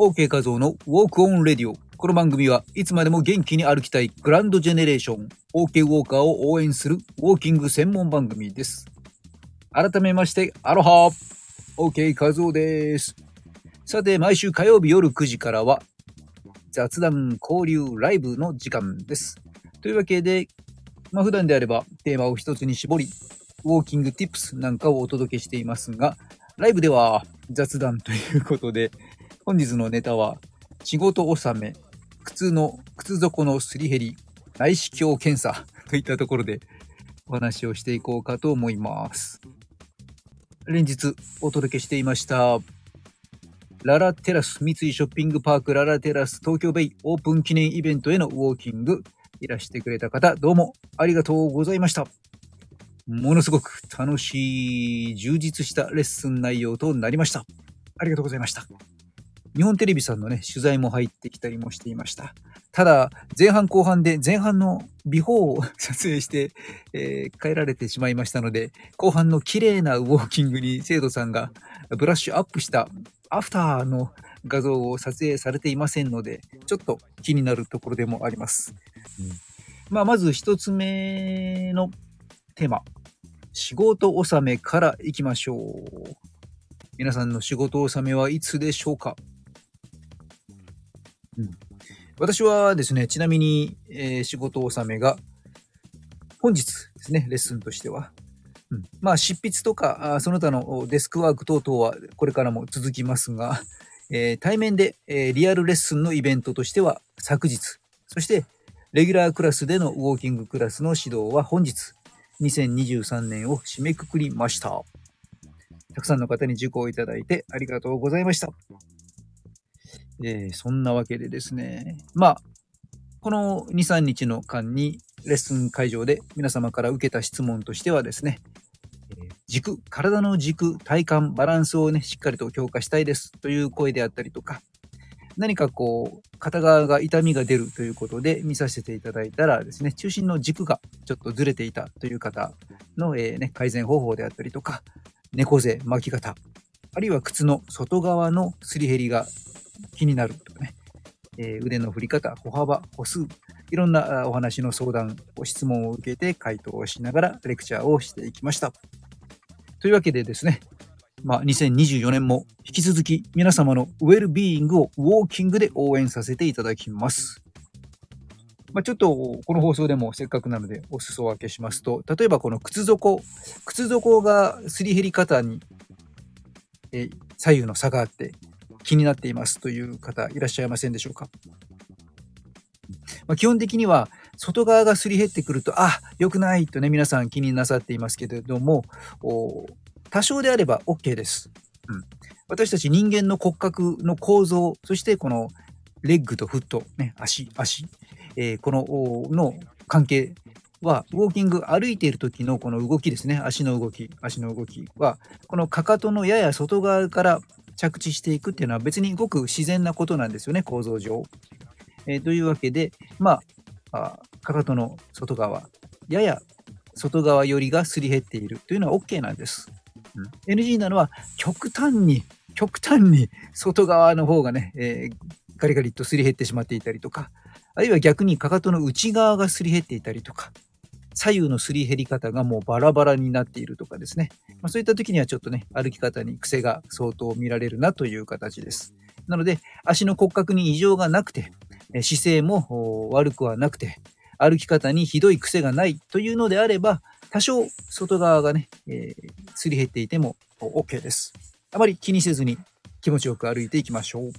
OK 画像のウォークオンレディオ。この番組はいつまでも元気に歩きたいグランドジェネレーション OK ウォーカーを応援するウォーキング専門番組です。改めまして、アロハ !OK 画像です。さて、毎週火曜日夜9時からは雑談交流ライブの時間です。というわけで、まあ普段であればテーマを一つに絞り、ウォーキング tips なんかをお届けしていますが、ライブでは雑談ということで、本日のネタは、仕事納め、靴の、靴底のすり減り、内視鏡検査 といったところでお話をしていこうかと思います。連日お届けしていました、ララテラス三井ショッピングパークララテラス東京ベイオープン記念イベントへのウォーキング、いらしてくれた方、どうもありがとうございました。ものすごく楽しい、充実したレッスン内容となりました。ありがとうございました。日本テレビさんのね、取材も入ってきたりもしていました。ただ、前半後半で前半のビフォーを 撮影して、えー変えられてしまいましたので、後半の綺麗なウォーキングに生徒さんがブラッシュアップしたアフターの画像を撮影されていませんので、ちょっと気になるところでもあります。まあ、まず一つ目のテーマ。仕事納めからいきましょう。皆さんの仕事納めはいつでしょうか、うん、私はですね、ちなみに、えー仕事納めが本日ですね、レッスンとしては。うん、まあ、執筆とか、その他のデスクワーク等々はこれからも続きますが、えー対面で、えーリアルレッスンのイベントとしては昨日、そしてレギュラークラスでのウォーキングクラスの指導は本日、2023年を締めくくりました。たくさんの方に受講いただいてありがとうございました。えーそんなわけでですね、まあ、この2、3日の間にレッスン会場で皆様から受けた質問としてはですね、軸、体の軸、体幹、バランスをね、しっかりと強化したいですという声であったりとか、何かこう、片側が痛みが出るということで見させていただいたらですね、中心の軸がちょっとずれていたという方の、えーね、改善方法であったりとか、猫背、巻き方、あるいは靴の外側のすり減りが気になるとかね、えー腕の振り方、歩幅、歩数、いろんなお話の相談、ご質問を受けて回答をしながらレクチャーをしていきました。というわけでですね、まあ、2024年も引き続き皆様のウェルビーイングをウォーキングで応援させていただきます。まあ、ちょっとこの放送でもせっかくなのでお裾分けしますと、例えばこの靴底、靴底がすり減り方に、え左右の差があって気になっていますという方いらっしゃいませんでしょうか？まあ、基本的には外側がすり減ってくると、あ、良くないとね、皆さん気になさっていますけれども、多少であれば OK です。うん、私たち人間の骨格の構造、そしてこのレッグとフット、ね、足、足、えーこのの関係は、ウォーキング歩いている時のこの動きですね、足の動き、足の動きは、このかかとのやや外側から着地していくっていうのは別にごく自然なことなんですよね、構造上。えーというわけで、まあ、かかとの外側、やや外側よりがすり減っているというのは OK なんです。うん NG なのは極端に、極端に外側の方がね、えーガリガリとすり減ってしまっていたりとか、あるいは逆にかかとの内側がすり減っていたりとか、左右のすり減り方がもうバラバラになっているとかですね。まあ、そういった時にはちょっとね、歩き方に癖が相当見られるなという形です。なので、足の骨格に異常がなくて、えー姿勢もお悪くはなくて、歩き方にひどい癖がないというのであれば、多少外側がね、えーすり減っていてもお OK です。あまり気にせずに気持ちよく歩いていきましょう。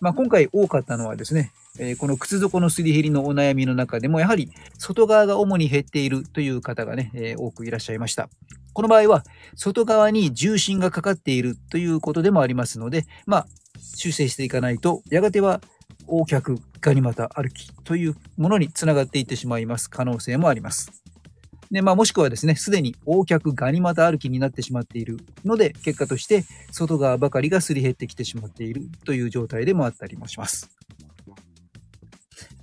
まあ、今回多かったのはですね、えーこの靴底のすり減りのお悩みの中でも、やはり外側が主に減っているという方がね、えー多くいらっしゃいました。この場合は、外側に重心がかかっているということでもありますので、まあ、修正していかないと、やがては横脚ガニ股歩きというものにつながっていってしまいます可能性もあります。で、まあ、もしくはですね、すでに横脚ガニ股歩きになってしまっているので、結果として外側ばかりがすり減ってきてしまっているという状態でもあったりもします。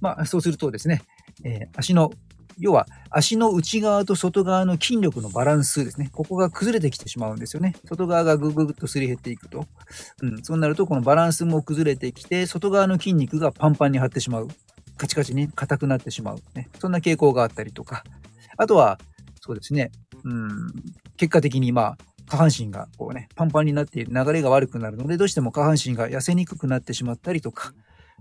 まあ、そうするとですね、えー足の要は足の内側と外側の筋力のバランスですね。ここが崩れてきてしまうんですよね。外側がぐぐぐっとすり減っていくと。うん、そうなるとこのバランスも崩れてきて、外側の筋肉がパンパンに張ってしまう。カチカチに硬くなってしまう。ね。そんな傾向があったりとか。あとは、そうですね。うん、結果的にまあ、下半身がこうね、パンパンになっている流れが悪くなるので、どうしても下半身が痩せにくくなってしまったりとか、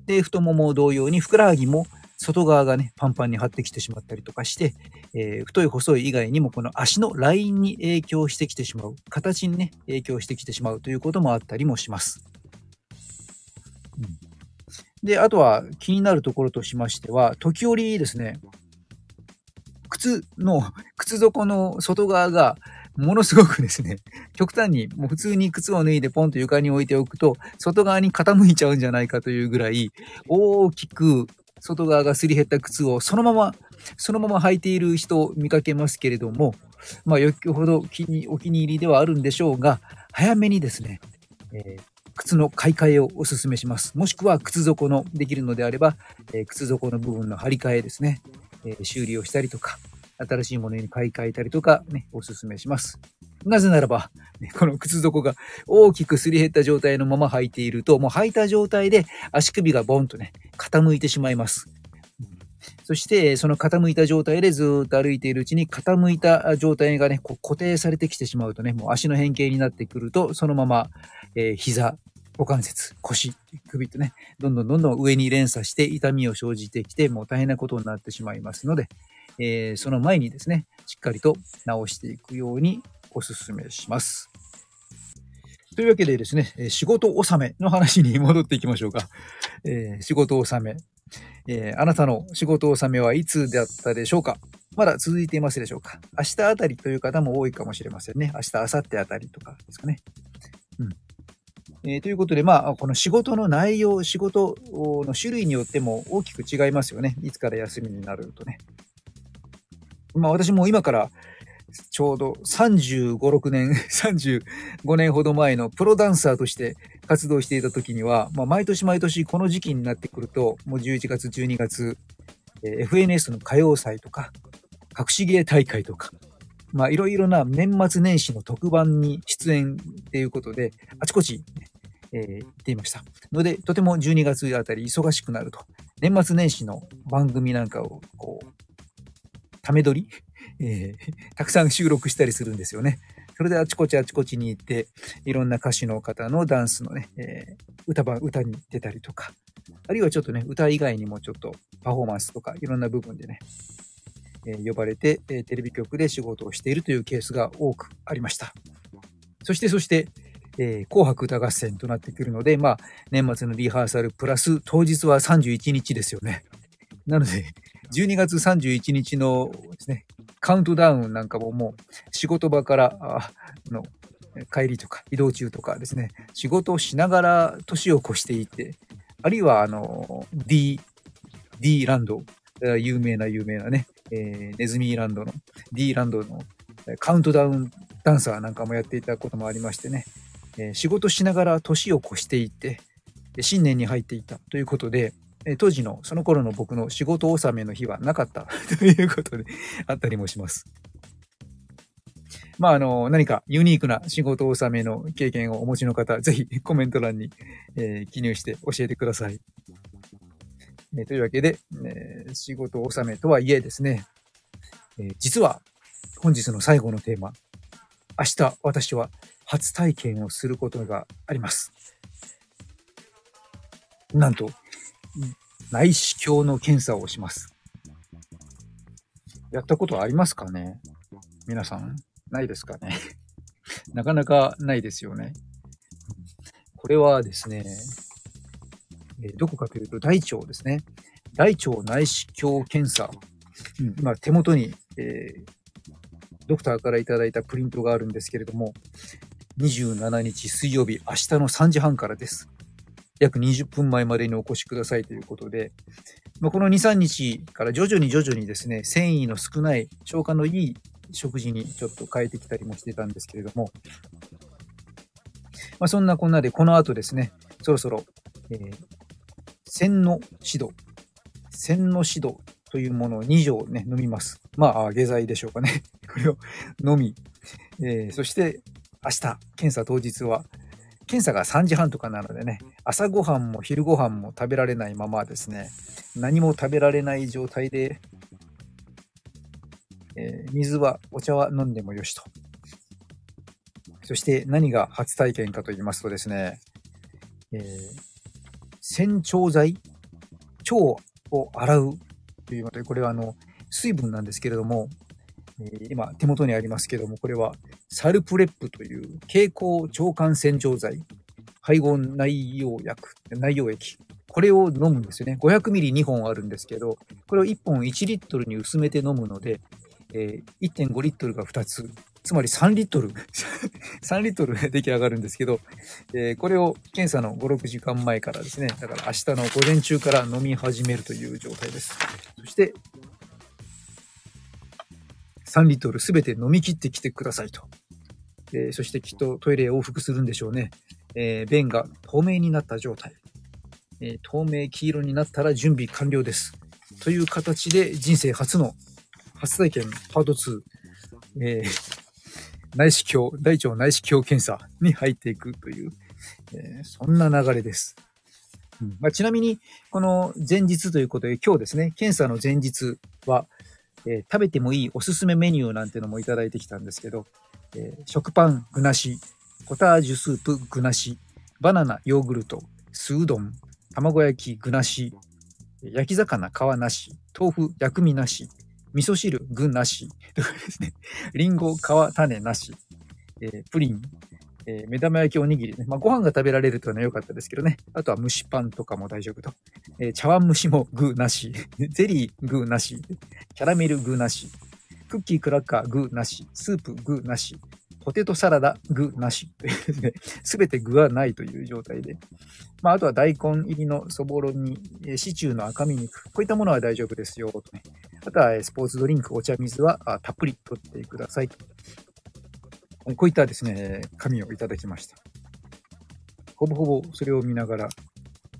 で、太もも同様にふくらはぎも外側がね、パンパンに張ってきてしまったりとかして、えー、太い細い以外にもこの足のラインに影響してきてしまう、形にね、影響してきてしまうということもあったりもします。うん、で、あとは気になるところとしましては、時折ですね、靴の、靴底の外側がものすごくですね、極端にもう普通に靴を脱いでポンと床に置いておくと、外側に傾いちゃうんじゃないかというぐらい、大きく外側がすり減った靴をそのまま、そのまま履いている人を見かけますけれども、まあ、よっぽど気にお気に入りではあるんでしょうが、早めにですね、えー、靴の買い替えをお勧めします。もしくは靴底のできるのであれば、えー、靴底の部分の張り替えですね、えー、修理をしたりとか、新しいものに買い替えたりとか、ね、お勧めします。なぜならば、ね、この靴底が大きくすり減った状態のまま履いていると、もう履いた状態で足首がボンとね、傾いてしまいます。そして、その傾いた状態でずっと歩いているうちに、傾いた状態がね、こう固定されてきてしまうとね、もう足の変形になってくると、そのまま、えー、膝、股関節、腰、首とね、どんどんどんどん上に連鎖して痛みを生じてきて、もう大変なことになってしまいますので、えー、その前にですね、しっかりと直していくようにお勧めします。というわけでですね、仕事納めの話に戻っていきましょうか。えー、仕事納め、えー、あなたの仕事納めはいつだったでしょうか？まだ続いていますでしょうか？明日あたりという方も多いかもしれませんね。明日、明後日あたりとかですかね。うん。えー、ということで、まあ、この仕事の内容、仕事の種類によっても大きく違いますよね。いつから休みになるとね。まあ私も今からちょうど35、6年、35年ほど前のプロダンサーとして活動していた時には、まあ、毎年毎年この時期になってくると、もう11月、12月、えー、FNS の歌謡祭とか、隠し芸大会とか、まあいろいろな年末年始の特番に出演っていうことで、あちこち、えー、行っていました。ので、とても12月あたり忙しくなると。年末年始の番組なんかをこうため撮り、えー、たくさん収録したりするんですよね。それであちこちあちこちに行って、いろんな歌手の方のダンスのね、えー、歌番、歌に出たりとか、あるいはちょっとね、歌以外にもちょっとパフォーマンスとかいろんな部分でね、えー、呼ばれて、えー、テレビ局で仕事をしているというケースが多くありました。そして、そして、えー、紅白歌合戦となってくるので、まあ、年末のリハーサルプラス当日は31日ですよね。なので、12月31日のですね、カウントダウンなんかももう仕事場からの帰りとか移動中とかですね、仕事をしながら年を越していて、あるいはあの D、D ランド、有名な有名なね、えー、ネズミランドの D ランドのカウントダウンダンサーなんかもやっていたこともありましてね、えー、仕事しながら年を越していて、新年に入っていたということで、え当時のその頃の僕の仕事納めの日はなかった ということであったりもします。まあ、あの、何かユニークな仕事納めの経験をお持ちの方、ぜひコメント欄に、えー、記入して教えてください。えー、というわけで、えー、仕事納めとはいえですね、え実は本日の最後のテーマ、明日私は初体験をすることがあります。なんと、内視鏡の検査をします。やったことありますかね？皆さん、ないですかね？なかなかないですよね。これはですね、えどこかというと大腸ですね。大腸内視鏡検査。うん、今手元に、えー、ドクターからいただいたプリントがあるんですけれども、27日水曜日、明日の3時半からです。約20分前までにお越しくださいということで、まあ、この2、3日から徐々に徐々にですね、繊維の少ない、消化のいい食事にちょっと変えてきたりもしてたんですけれども、まあ、そんなこんなで、この後ですね、そろそろ、えー、線の指導、線の指導というものを2錠ね、飲みます。まあ、下剤でしょうかね。これを飲み、えー、そして明日、検査当日は、検査が3時半とかなのでね、朝ごはんも昼ごはんも食べられないままですね、何も食べられない状態で、えー、水は、お茶は飲んでもよしと。そして何が初体験かと言いますとですね、えー、洗腸剤腸を洗うというので、これはあの、水分なんですけれども、今手元にありますけども、これはサルプレップという蛍光腸管洗浄剤、配合内容薬、内容液。これを飲むんですよね。500ミリ2本あるんですけど、これを1本1リットルに薄めて飲むので、えー、1.5リットルが2つ、つまり3リットル、3リットル出来上がるんですけど、えー、これを検査の5、6時間前からですね、だから明日の午前中から飲み始めるという状態です。そして、3リットルすべて飲み切ってきてくださいと。えー、そしてきっとトイレ往復するんでしょうね。えー、便が透明になった状態。えー、透明黄色になったら準備完了です。という形で人生初の初体験パート2、えー、内視鏡、大腸内視鏡検査に入っていくという、えー、そんな流れです。うんまあ、ちなみに、この前日ということで、今日ですね、検査の前日は、えー、食べてもいいおすすめメニューなんてのもいただいてきたんですけど、えー、食パン具なし、ポタージュスープ具なし、バナナヨーグルト、酢うどん、卵焼き具なし、焼き魚皮なし、豆腐薬味なし、味噌汁具なし、とかですね、リンゴ皮種なし、えー、プリン、えー、目玉焼きおにぎりね。まあ、ご飯が食べられるというのは良かったですけどね。あとは蒸しパンとかも大丈夫と。えー、茶碗蒸しも具なし。ゼリー具なし。キャラメル具なし。クッキークラッカー具なし。スープ具なし。ポテトサラダ具なし。すべて具はないという状態で。まあ、あとは大根入りのそぼろに、シチューの赤身肉。こういったものは大丈夫ですよ。とね。あとはスポーツドリンク、お茶水はたっぷりとってください。こういったですね、紙をいただきました。ほぼほぼそれを見ながら、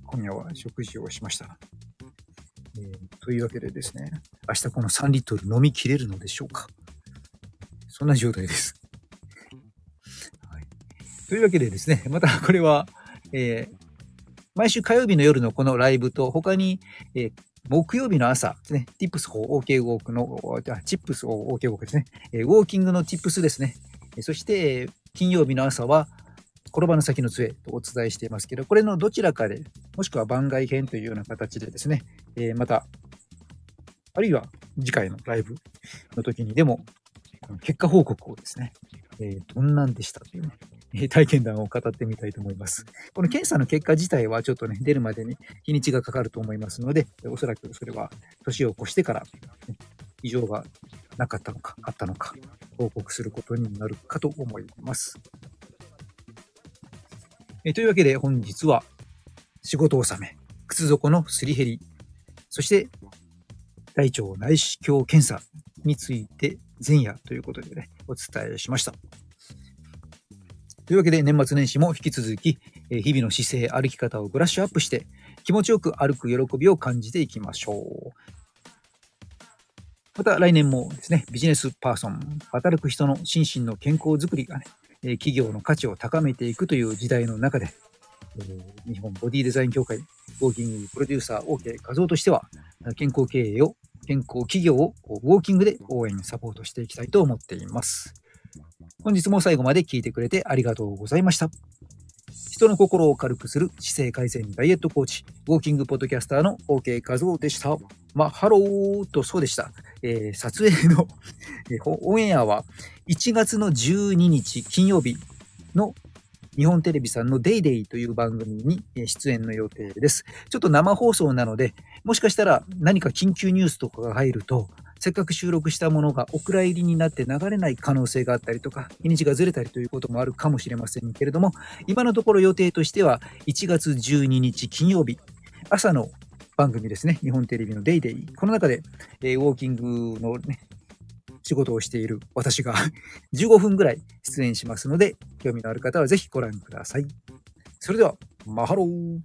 今夜は食事をしました。えー、というわけでですね、明日この3リットル飲み切れるのでしょうかそんな状態です。はい、というわけでですね、またこれは、えー、毎週火曜日の夜のこのライブと、他に、えー、木曜日の朝ですね、ティップス for OK ウォークの、チップス for OK ウォークですね、えー、ウォーキングのティップスですね、そして、金曜日の朝は、転ばぬ先の杖とお伝えしていますけど、これのどちらかで、もしくは番外編というような形でですね、えー、また、あるいは次回のライブの時にでも、結果報告をですね、えー、どんなんでしたというね、体験談を語ってみたいと思います。この検査の結果自体はちょっとね、出るまでに日にちがかかると思いますので、おそらくそれは年を越してから、異常がなかったのか、あったのか、報告することになるかと思います。えというわけで本日は仕事納め、靴底のすり減り、そして大腸内視鏡検査について前夜ということでね、お伝えしました。というわけで年末年始も引き続き、日々の姿勢、歩き方をブラッシュアップして、気持ちよく歩く喜びを感じていきましょう。また来年もですね、ビジネスパーソン、働く人の心身の健康づくりがね、企業の価値を高めていくという時代の中で、日本ボディデザイン協会、ウォーキングプロデューサー OK 画像としては、健康経営を、健康企業をウォーキングで応援、サポートしていきたいと思っています。本日も最後まで聞いてくれてありがとうございました。人の心を軽くする姿勢改善ダイエットコーチ、ウォーキングポッドキャスターの OK 画像でした。まあ、ハローとそうでした。えー、撮影の オンエアは1月の12日金曜日の日本テレビさんの DayDay という番組に出演の予定です。ちょっと生放送なので、もしかしたら何か緊急ニュースとかが入ると、せっかく収録したものがお蔵入りになって流れない可能性があったりとか、日にちがずれたりということもあるかもしれませんけれども、今のところ予定としては1月12日金曜日、朝の番組ですね。日本テレビのデイデイ。この中で、えー、ウォーキングのね、仕事をしている私が 15分ぐらい出演しますので、興味のある方はぜひご覧ください。それでは、マハロー